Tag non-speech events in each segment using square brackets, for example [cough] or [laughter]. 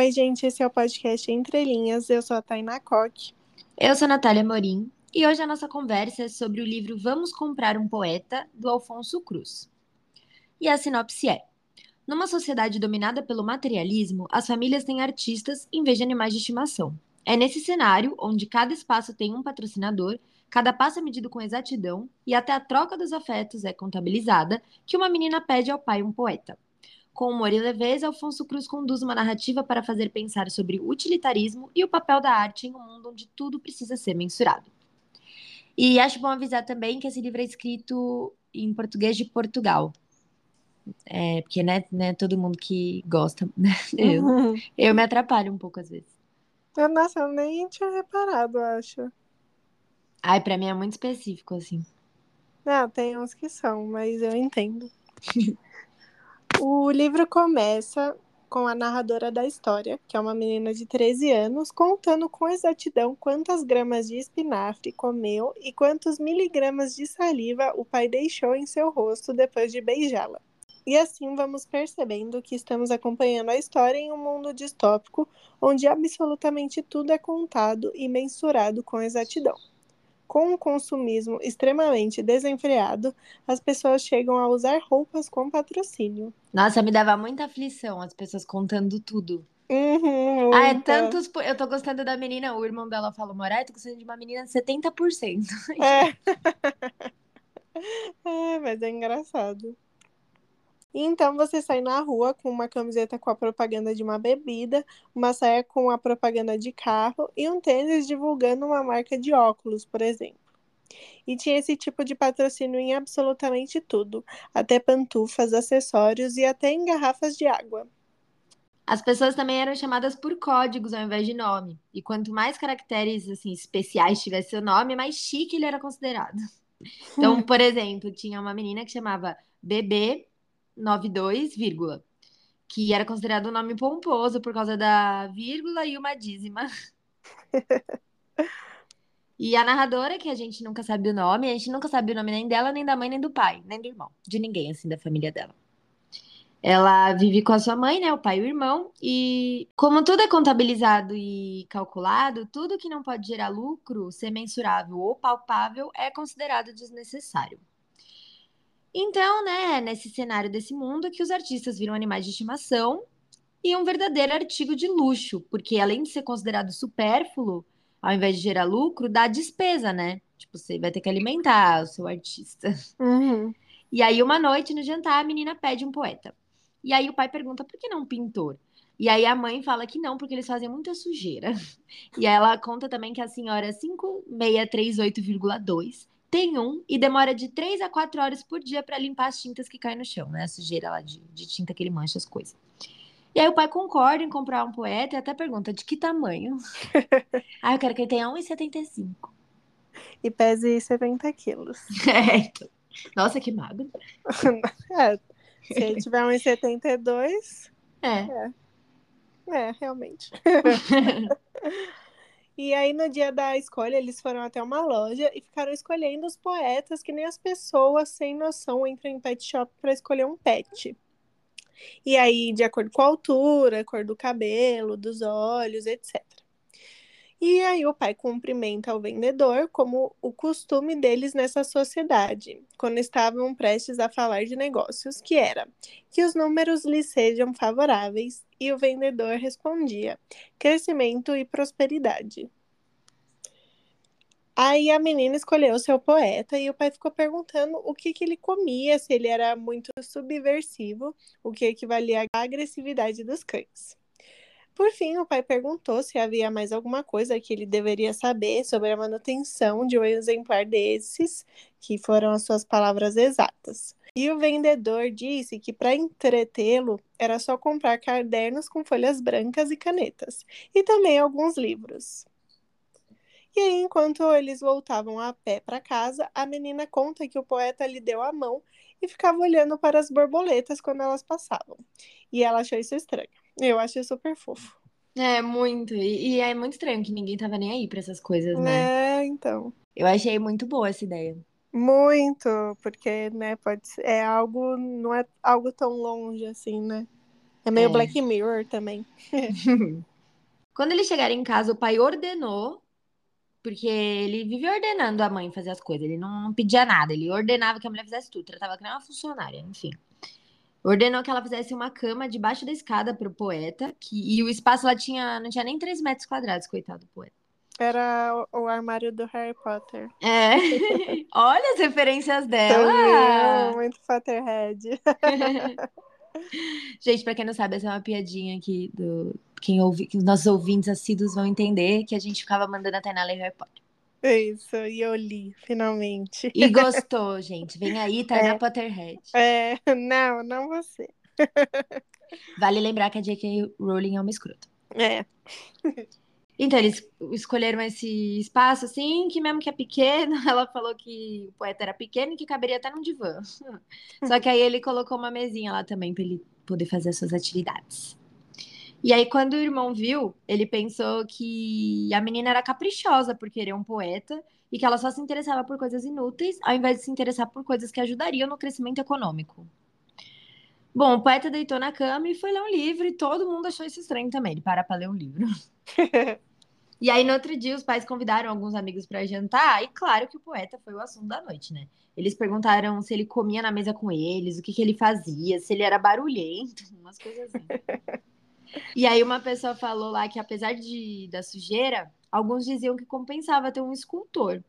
Oi, gente, esse é o podcast Entre Linhas. Eu sou a Tainá Coque. Eu sou a Natália Morim e hoje a nossa conversa é sobre o livro Vamos Comprar um Poeta, do Alfonso Cruz. E a sinopse é: Numa sociedade dominada pelo materialismo, as famílias têm artistas em vez de animais de estimação. É nesse cenário, onde cada espaço tem um patrocinador, cada passo é medido com exatidão e até a troca dos afetos é contabilizada, que uma menina pede ao pai um poeta. Com humor e leveza, Alfonso Cruz conduz uma narrativa para fazer pensar sobre utilitarismo e o papel da arte em um mundo onde tudo precisa ser mensurado. E acho bom avisar também que esse livro é escrito em português de Portugal. É, porque né, né, todo mundo que gosta. [laughs] Né? Eu, uhum. eu me atrapalho um pouco às vezes. Nossa, eu nem tinha reparado, acho. Ai, pra mim é muito específico, assim. Não, tem uns que são, mas eu entendo. [laughs] o livro começa com a narradora da história, que é uma menina de 13 anos, contando com exatidão quantas gramas de espinafre comeu e quantos miligramas de saliva o pai deixou em seu rosto depois de beijá-la. E assim vamos percebendo que estamos acompanhando a história em um mundo distópico onde absolutamente tudo é contado e mensurado com exatidão. Com um consumismo extremamente desenfreado, as pessoas chegam a usar roupas com patrocínio. Nossa, me dava muita aflição as pessoas contando tudo. Uhum, ah, é tantos. Eu tô gostando da menina, o irmão dela falou, Morai, tô gostando de uma menina de 70%. É. [laughs] [laughs] é, mas é engraçado. Então você sai na rua com uma camiseta com a propaganda de uma bebida, uma saia com a propaganda de carro e um tênis divulgando uma marca de óculos, por exemplo. E tinha esse tipo de patrocínio em absolutamente tudo, até pantufas, acessórios e até em garrafas de água. As pessoas também eram chamadas por códigos ao invés de nome. E quanto mais caracteres assim especiais tivesse seu nome, mais chique ele era considerado. Então, [laughs] por exemplo, tinha uma menina que chamava Bebê 92, vírgula, que era considerado um nome pomposo por causa da vírgula e uma dízima. [laughs] e a narradora, que a gente nunca sabe o nome, a gente nunca sabe o nome nem dela, nem da mãe, nem do pai, nem do irmão, de ninguém, assim, da família dela. Ela vive com a sua mãe, né, o pai e o irmão, e como tudo é contabilizado e calculado, tudo que não pode gerar lucro, ser mensurável ou palpável é considerado desnecessário. Então, né, nesse cenário desse mundo que os artistas viram animais de estimação e um verdadeiro artigo de luxo, porque além de ser considerado supérfluo, ao invés de gerar lucro, dá despesa, né? Tipo, você vai ter que alimentar o seu artista. Uhum. E aí, uma noite no jantar, a menina pede um poeta. E aí o pai pergunta, por que não um pintor? E aí a mãe fala que não, porque eles fazem muita sujeira. [laughs] E aí ela conta também que a senhora 5638,2 tem um e demora de 3 a 4 horas por dia para limpar as tintas que caem no chão, né? A sujeira lá de, de tinta que ele mancha as coisas. E aí o pai concorda em comprar um poeta e até pergunta de que tamanho. [laughs] ah, eu quero que ele tenha 1,75. E pese 70 quilos. [laughs] É, então. Nossa, que magro. [laughs] é, se ele tiver 1,72... É. é. É, realmente. E aí, no dia da escolha, eles foram até uma loja e ficaram escolhendo os poetas, que nem as pessoas sem noção entram em pet shop para escolher um pet. E aí, de acordo com a altura, cor do cabelo, dos olhos, etc. E aí o pai cumprimenta o vendedor como o costume deles nessa sociedade, quando estavam prestes a falar de negócios, que era que os números lhes sejam favoráveis, e o vendedor respondia: crescimento e prosperidade. Aí a menina escolheu seu poeta e o pai ficou perguntando o que, que ele comia, se ele era muito subversivo, o que equivalia à agressividade dos cães. Por fim, o pai perguntou se havia mais alguma coisa que ele deveria saber sobre a manutenção de um exemplar desses, que foram as suas palavras exatas. E o vendedor disse que para entretê-lo era só comprar cadernos com folhas brancas e canetas, e também alguns livros. E aí, enquanto eles voltavam a pé para casa, a menina conta que o poeta lhe deu a mão e ficava olhando para as borboletas quando elas passavam. E ela achou isso estranho. Eu achei super fofo. É, muito. E, e é muito estranho que ninguém tava nem aí pra essas coisas, né? É, então. Eu achei muito boa essa ideia. Muito, porque, né, pode ser, é algo, não é algo tão longe assim, né? É meio É. Black Mirror também. [laughs] Quando eles chegaram em casa, o pai ordenou, porque ele vivia ordenando a mãe fazer as coisas. Ele não, não pedia nada, ele ordenava que a mulher fizesse tudo, tratava que nem uma funcionária, enfim. Ordenou que ela fizesse uma cama debaixo da escada pro poeta, que, e o espaço lá tinha, não tinha nem 3 metros quadrados, coitado do poeta. Era o, o armário do Harry Potter. É. [laughs] Olha as referências dela. Também, muito Potterhead. [laughs] Gente, pra quem não sabe, essa é uma piadinha aqui do quem ouve, que os nossos ouvintes assíduos vão entender que a gente ficava mandando a Tainá ler Harry Potter. Isso, e eu li, finalmente. E gostou, gente. Vem aí, [laughs] Tainá É. Potterhead. É, não, não você. [laughs] Vale lembrar que a J.K. Rowling é uma escrota. É, [laughs] Então, eles escolheram esse espaço, assim, que mesmo que é pequeno, ela falou que o poeta era pequeno e que caberia até num divã. Só que aí ele colocou uma mesinha lá também para ele poder fazer as suas atividades. E aí, quando o irmão viu, ele pensou que a menina era caprichosa por querer um poeta e que ela só se interessava por coisas inúteis, ao invés de se interessar por coisas que ajudariam no crescimento econômico. Bom, o poeta deitou na cama e foi ler um livro e todo mundo achou isso estranho também, ele para pra ler um livro. [laughs] E aí, no outro dia, os pais convidaram alguns amigos para jantar, e claro que o poeta foi o assunto da noite, né? Eles perguntaram se ele comia na mesa com eles, o que, que ele fazia, se ele era barulhento, umas coisas assim. [laughs] E aí, uma pessoa falou lá que, apesar de, da sujeira, alguns diziam que compensava ter um escultor,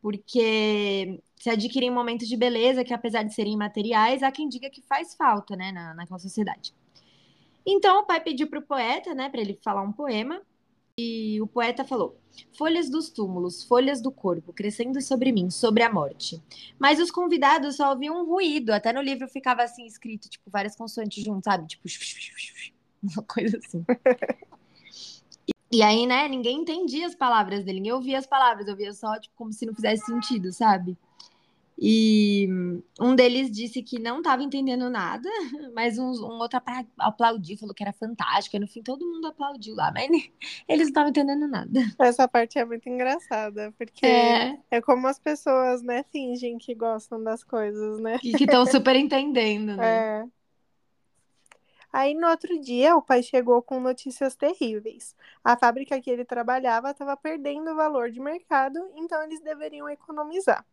porque se adquirem momentos de beleza que, apesar de serem materiais, há quem diga que faz falta, né, na, naquela sociedade. Então, o pai pediu para o poeta, né, para ele falar um poema. E o poeta falou: Folhas dos túmulos, folhas do corpo, crescendo sobre mim, sobre a morte. Mas os convidados só ouviam um ruído. Até no livro ficava assim escrito, tipo, várias consoantes juntas, sabe? Tipo, [laughs] uma coisa assim. [laughs] E, e aí, né, ninguém entendia as palavras dele, ninguém ouvia as palavras, ouvia só, tipo, como se não fizesse sentido, sabe? E um deles disse que não estava entendendo nada, [laughs] mas um, um outro aplaudiu, falou que era fantástico. E no fim todo mundo aplaudiu lá, mas eles não estavam entendendo nada. essa parte é muito engraçada, porque É, é como as pessoas, né, fingem que gostam das coisas, né? que estão super entendendo, né? É. Aí no outro dia, o pai chegou com notícias terríveis. A fábrica que ele trabalhava estava perdendo o valor de mercado, então eles deveriam economizar.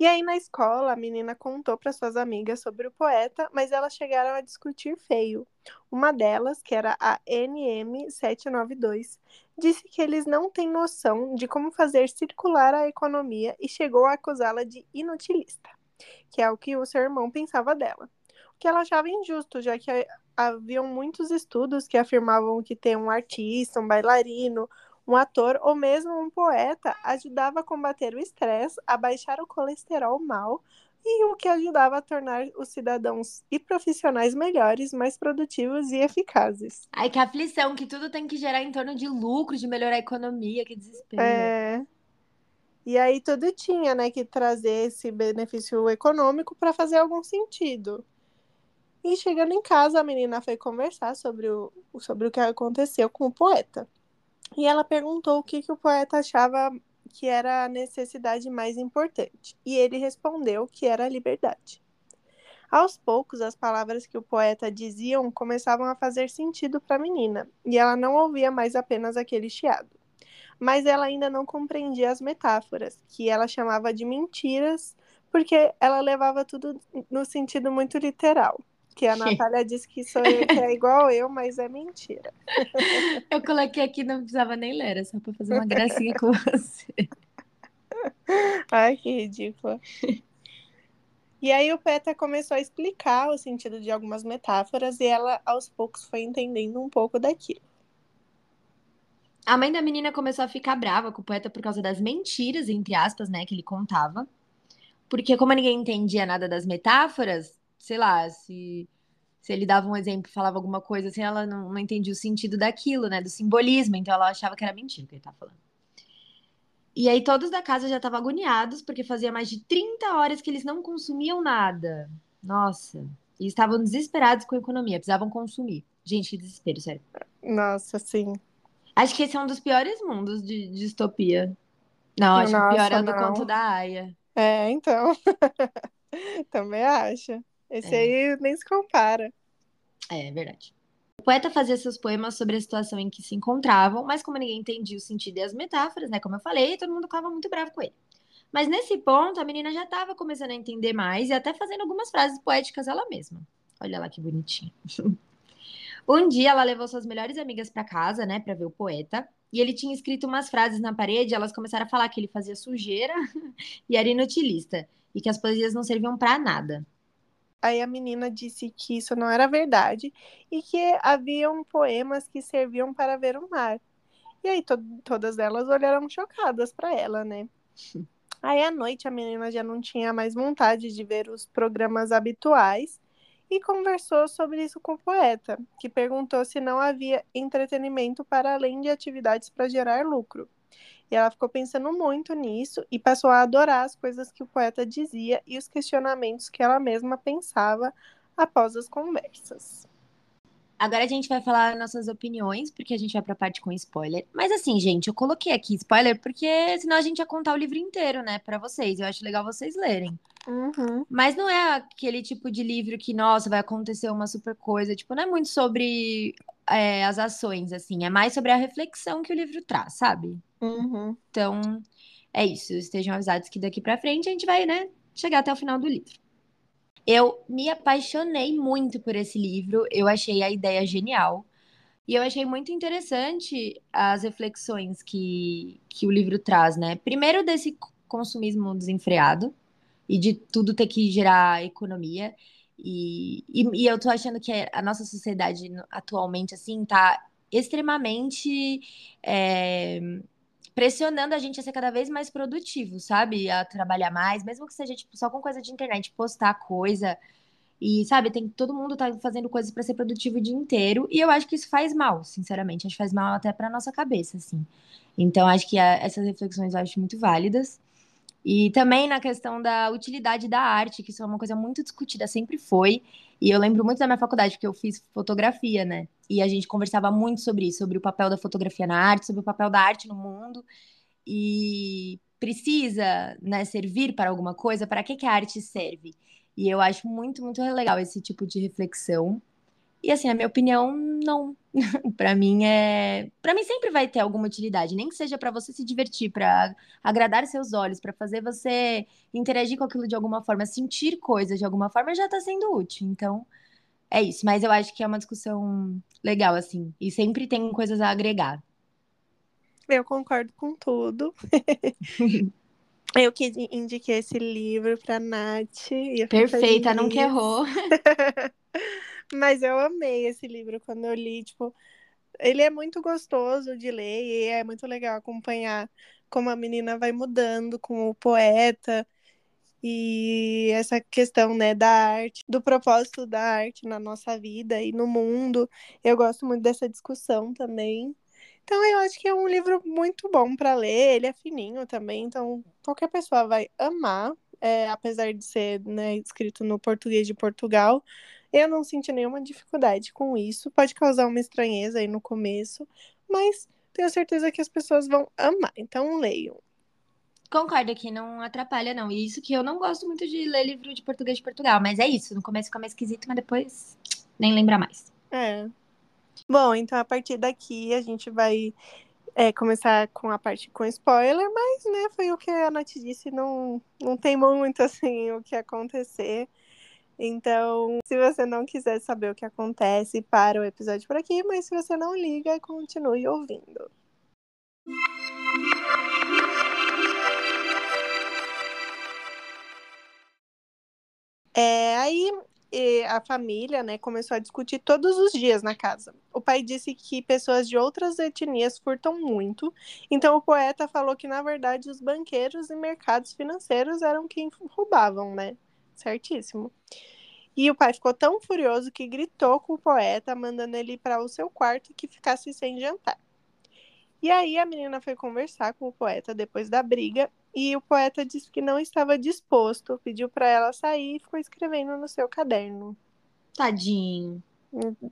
E aí na escola, a menina contou para suas amigas sobre o poeta, mas elas chegaram a discutir feio. Uma delas, que era a NM792, disse que eles não têm noção de como fazer circular a economia e chegou a acusá-la de inutilista, que é o que o seu irmão pensava dela. Que ela achava injusto, já que haviam muitos estudos que afirmavam que ter um artista, um bailarino, um ator ou mesmo um poeta ajudava a combater o estresse, a baixar o colesterol mal e o que ajudava a tornar os cidadãos e profissionais melhores, mais produtivos e eficazes. Ai, que aflição, que tudo tem que gerar em torno de lucro, de melhorar a economia, que desespero. É... E aí tudo tinha, né, que trazer esse benefício econômico para fazer algum sentido. E chegando em casa, a menina foi conversar sobre o, sobre o que aconteceu com o poeta. E ela perguntou o que, que o poeta achava que era a necessidade mais importante. E ele respondeu que era a liberdade. Aos poucos, as palavras que o poeta diziam começavam a fazer sentido para a menina, e ela não ouvia mais apenas aquele chiado. Mas ela ainda não compreendia as metáforas, que ela chamava de mentiras, porque ela levava tudo no sentido muito literal. Que a [laughs] Natália disse que sou eu que é igual eu, mas é mentira. [laughs] Eu coloquei aqui, não precisava nem ler, era só pra fazer uma gracinha com você. Ai, que ridícula. [laughs] E aí o poeta começou a explicar o sentido de algumas metáforas e ela aos poucos foi entendendo um pouco daquilo. A mãe da menina começou a ficar brava com o poeta por causa das mentiras, entre aspas, né, que ele contava. Porque como ninguém entendia nada das metáforas, sei lá, se, se ele dava um exemplo, falava alguma coisa assim, ela não, não entendia o sentido daquilo, né, do simbolismo, então ela achava que era mentira o que ele estava falando. E aí todos da casa já estavam agoniados, porque fazia mais de 30 horas que eles não consumiam nada. Nossa. E estavam desesperados com a economia, precisavam consumir. Gente, que desespero, sério. Nossa, sim. Acho que esse é um dos piores mundos de, de distopia. Não, acho que o pior é o do Nossa, não. conto da Aya. É, então. [laughs] Também acho. Esse É. aí nem se compara. É, é verdade. O poeta fazia seus poemas sobre a situação em que se encontravam, mas como ninguém entendia o sentido e as metáforas, né, como eu falei, todo mundo ficava muito bravo com ele. Mas nesse ponto, a menina já estava começando a entender mais e até fazendo algumas frases poéticas ela mesma. Olha lá que bonitinha. [laughs] um dia ela levou suas melhores amigas para casa, né, para ver o poeta, e ele tinha escrito umas frases na parede, elas começaram a falar que ele fazia sujeira [laughs] e era inutilista, e que as poesias não serviam para nada. Aí a menina disse que isso não era verdade e que haviam poemas que serviam para ver o mar. E aí to todas elas olharam chocadas para ela, né? [laughs] Aí à noite a menina já não tinha mais vontade de ver os programas habituais e conversou sobre isso com o poeta, que perguntou se não havia entretenimento para além de atividades para gerar lucro. E ela ficou pensando muito nisso e passou a adorar as coisas que o poeta dizia e os questionamentos que ela mesma pensava após as conversas. Agora a gente vai falar nossas opiniões, porque a gente vai pra parte com spoiler. Mas assim, gente, eu coloquei aqui spoiler porque senão a gente ia contar o livro inteiro, né, para vocês. Eu acho legal vocês lerem. Uhum. Mas não é aquele tipo de livro que, nossa, vai acontecer uma super coisa. Tipo, não é muito sobre é, as ações, assim. É mais sobre a reflexão que o livro traz, sabe? Uhum. Então, é isso. Estejam avisados que daqui para frente a gente vai, né, chegar até o final do livro. Eu me apaixonei muito por esse livro. Eu achei a ideia genial. E eu achei muito interessante as reflexões que, que o livro traz, né? Primeiro, desse consumismo desenfreado e de tudo ter que gerar economia. E, e, e, eu tô achando que a nossa sociedade atualmente, assim, tá extremamente é, pressionando a gente a ser cada vez mais produtivo, sabe? A trabalhar mais, mesmo que seja, tipo, só com coisa de internet, postar coisa. E, sabe, tem todo mundo tá fazendo coisas para ser produtivo o dia inteiro. E eu acho que isso faz mal, sinceramente. Acho que faz mal até pra nossa cabeça, assim. Então, acho que a, essas reflexões eu acho muito válidas. E também na questão da utilidade da arte, que isso é uma coisa muito discutida, sempre foi. E eu lembro muito da minha faculdade, porque eu fiz fotografia, né? E a gente conversava muito sobre isso, sobre o papel da fotografia na arte, sobre o papel da arte no mundo. E precisa, né, servir para alguma coisa? Para que, que a arte serve? E eu acho muito, muito legal esse tipo de reflexão. E assim, a minha opinião, não. [laughs] para mim é, para mim sempre vai ter alguma utilidade, nem que seja para você se divertir, para agradar seus olhos, para fazer você interagir com aquilo de alguma forma, sentir coisas de alguma forma, já tá sendo útil. Então, é isso, mas eu acho que é uma discussão legal assim, e sempre tem coisas a agregar. Eu concordo com tudo. [laughs] Eu que indiquei esse livro pra Nath. Perfeita, nunca errou. [laughs] Mas eu amei esse livro quando eu li, tipo, ele é muito gostoso de ler e é muito legal acompanhar como a menina vai mudando com o poeta e essa questão, né, da arte, do propósito da arte na nossa vida e no mundo. Eu gosto muito dessa discussão também. Então eu acho que é um livro muito bom para ler, ele é fininho também, então qualquer pessoa vai amar, é, apesar de ser né, escrito no português de Portugal, eu não senti nenhuma dificuldade com isso. Pode causar uma estranheza aí no começo, mas tenho certeza que as pessoas vão amar. Então leiam. Concordo que não atrapalha, não. E isso que eu não gosto muito de ler livro de português de Portugal, mas é isso. No começo fica mais esquisito, mas depois nem lembra mais. É. Bom, então a partir daqui a gente vai é, começar com a parte com spoiler, mas né, foi o que a Nath disse, não, não tem muito [laughs] assim o que acontecer. Então, se você não quiser saber o que acontece, para o episódio por aqui, mas se você não liga, continue ouvindo. É, aí a família né, começou a discutir todos os dias na casa. O pai disse que pessoas de outras etnias furtam muito, então o poeta falou que, na verdade, os banqueiros e mercados financeiros eram quem roubavam, né? Certíssimo. E o pai ficou tão furioso que gritou com o poeta, mandando ele ir para o seu quarto que ficasse sem jantar. E aí a menina foi conversar com o poeta depois da briga e o poeta disse que não estava disposto, pediu para ela sair e ficou escrevendo no seu caderno. Tadinho.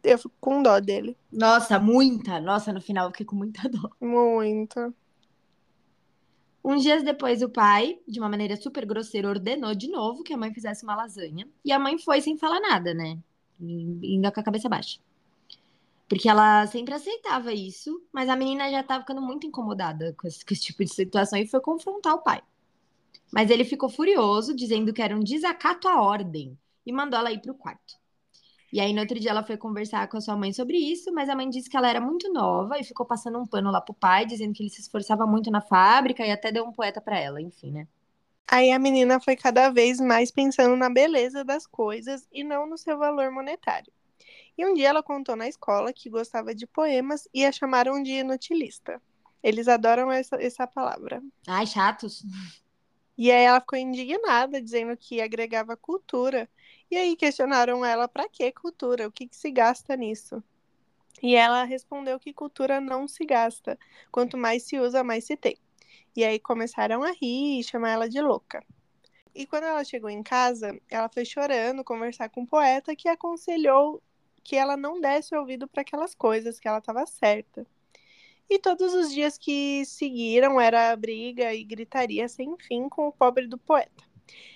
Eu fico com dó dele. Nossa, muita. Nossa, no final eu fiquei com muita dó. Muito. Uns dias depois, o pai, de uma maneira super grosseira, ordenou de novo que a mãe fizesse uma lasanha. E a mãe foi sem falar nada, né? indo com a cabeça baixa. Porque ela sempre aceitava isso, mas a menina já estava ficando muito incomodada com esse, com esse, tipo de situação e foi confrontar o pai. Mas ele ficou furioso, dizendo que era um desacato à ordem e mandou ela ir para o quarto. E aí, no outro dia, ela foi conversar com a sua mãe sobre isso, mas a mãe disse que ela era muito nova e ficou passando um pano lá pro pai, dizendo que ele se esforçava muito na fábrica e até deu um poeta para ela, enfim, né? Aí a menina foi cada vez mais pensando na beleza das coisas e não no seu valor monetário. E um dia ela contou na escola que gostava de poemas e a chamaram de inutilista. Eles adoram essa, essa palavra. Ai, chatos. E aí ela ficou indignada, dizendo que agregava cultura. E aí questionaram ela para que cultura? O que, que se gasta nisso? E ela respondeu que cultura não se gasta. Quanto mais se usa, mais se tem. E aí começaram a rir e chamar ela de louca. E quando ela chegou em casa, ela foi chorando conversar com o poeta que aconselhou que ela não desse ouvido para aquelas coisas, que ela estava certa. E todos os dias que seguiram era briga e gritaria sem fim com o pobre do poeta.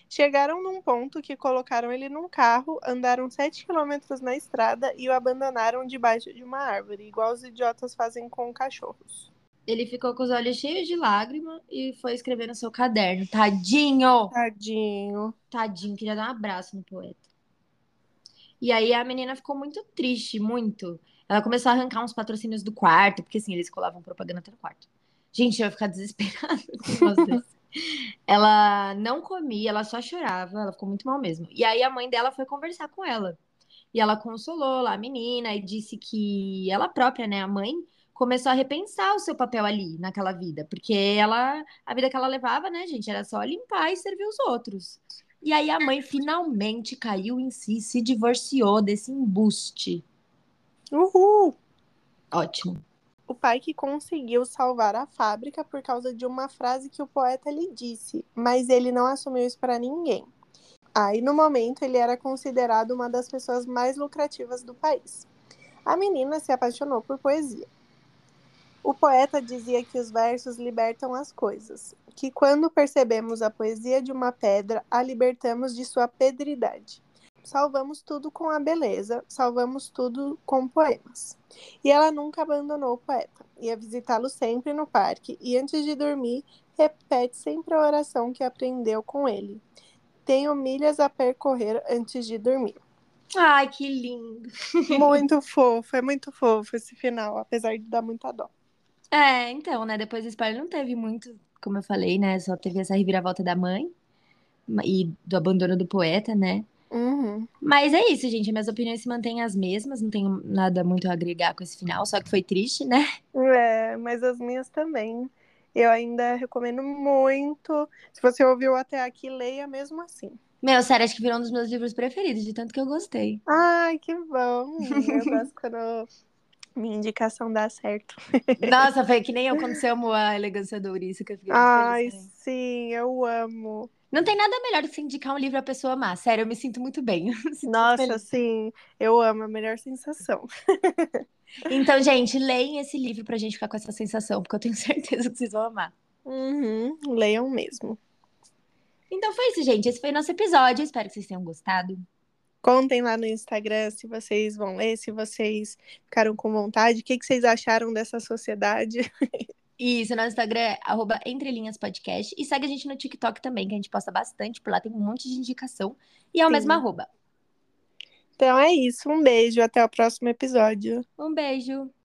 Chegaram num ponto que colocaram ele num carro, andaram sete quilômetros na estrada e o abandonaram debaixo de uma árvore, igual os idiotas fazem com cachorros. Ele ficou com os olhos cheios de lágrima e foi escrever no seu caderno. Tadinho! Tadinho. Tadinho, queria dar um abraço no poeta. E aí a menina ficou muito triste, muito. Ela começou a arrancar uns patrocínios do quarto, porque assim, eles colavam propaganda até no quarto. Gente, eu ia ficar [laughs] desesperada Ela não comia, ela só chorava, ela ficou muito mal mesmo. E aí a mãe dela foi conversar com ela. E ela consolou lá a menina e disse que ela própria, né, a mãe, começou a repensar o seu papel ali naquela vida, porque ela, a vida que ela levava, né, gente, era só limpar e servir os outros. E aí a mãe finalmente caiu em si, se divorciou desse embuste. Uhul! Ótimo. O pai que conseguiu salvar a fábrica por causa de uma frase que o poeta lhe disse, mas ele não assumiu isso para ninguém. Aí, no momento, ele era considerado uma das pessoas mais lucrativas do país. A menina se apaixonou por poesia. O poeta dizia que os versos libertam as coisas, que quando percebemos a poesia de uma pedra, a libertamos de sua pedridade. Salvamos tudo com a beleza, salvamos tudo com poemas. E ela nunca abandonou o poeta. Ia visitá-lo sempre no parque e antes de dormir, repete sempre a oração que aprendeu com ele. Tenho milhas a percorrer antes de dormir. Ai, que lindo! Muito fofo, é muito fofo esse final, apesar de dar muita dó. É, então, né? Depois do spoiler não teve muito, como eu falei, né? Só teve essa reviravolta da mãe e do abandono do poeta, né? Uhum. Mas é isso, gente. Minhas opiniões se mantêm as mesmas, não tenho nada muito a agregar com esse final, só que foi triste, né? É, mas as minhas também. Eu ainda recomendo muito. Se você ouviu até aqui, leia mesmo assim. Meu, sério, acho que virou um dos meus livros preferidos, de tanto que eu gostei. Ai, que bom! Eu gosto quando minha indicação dá certo. Nossa, foi [laughs] que nem eu quando você amou a elegância do Ouriço, que eu fiquei Ai, feliz, sim, eu amo. Não tem nada melhor do que indicar um livro a pessoa amar. Sério, eu me sinto muito bem. [laughs] Nossa, sim, eu amo, a melhor sensação. [laughs] então, gente, leem esse livro pra gente ficar com essa sensação, porque eu tenho certeza que vocês vão amar. Uhum, leiam mesmo. Então foi isso, gente. Esse foi o nosso episódio. Espero que vocês tenham gostado. Contem lá no Instagram se vocês vão ler, se vocês ficaram com vontade, o que, que vocês acharam dessa sociedade. [laughs] Isso, nosso Instagram é arroba entrelinhaspodcast. E segue a gente no TikTok também, que a gente posta bastante. Por lá tem um monte de indicação. E é o Sim. mesmo arroba. Então é isso. Um beijo. Até o próximo episódio. Um beijo.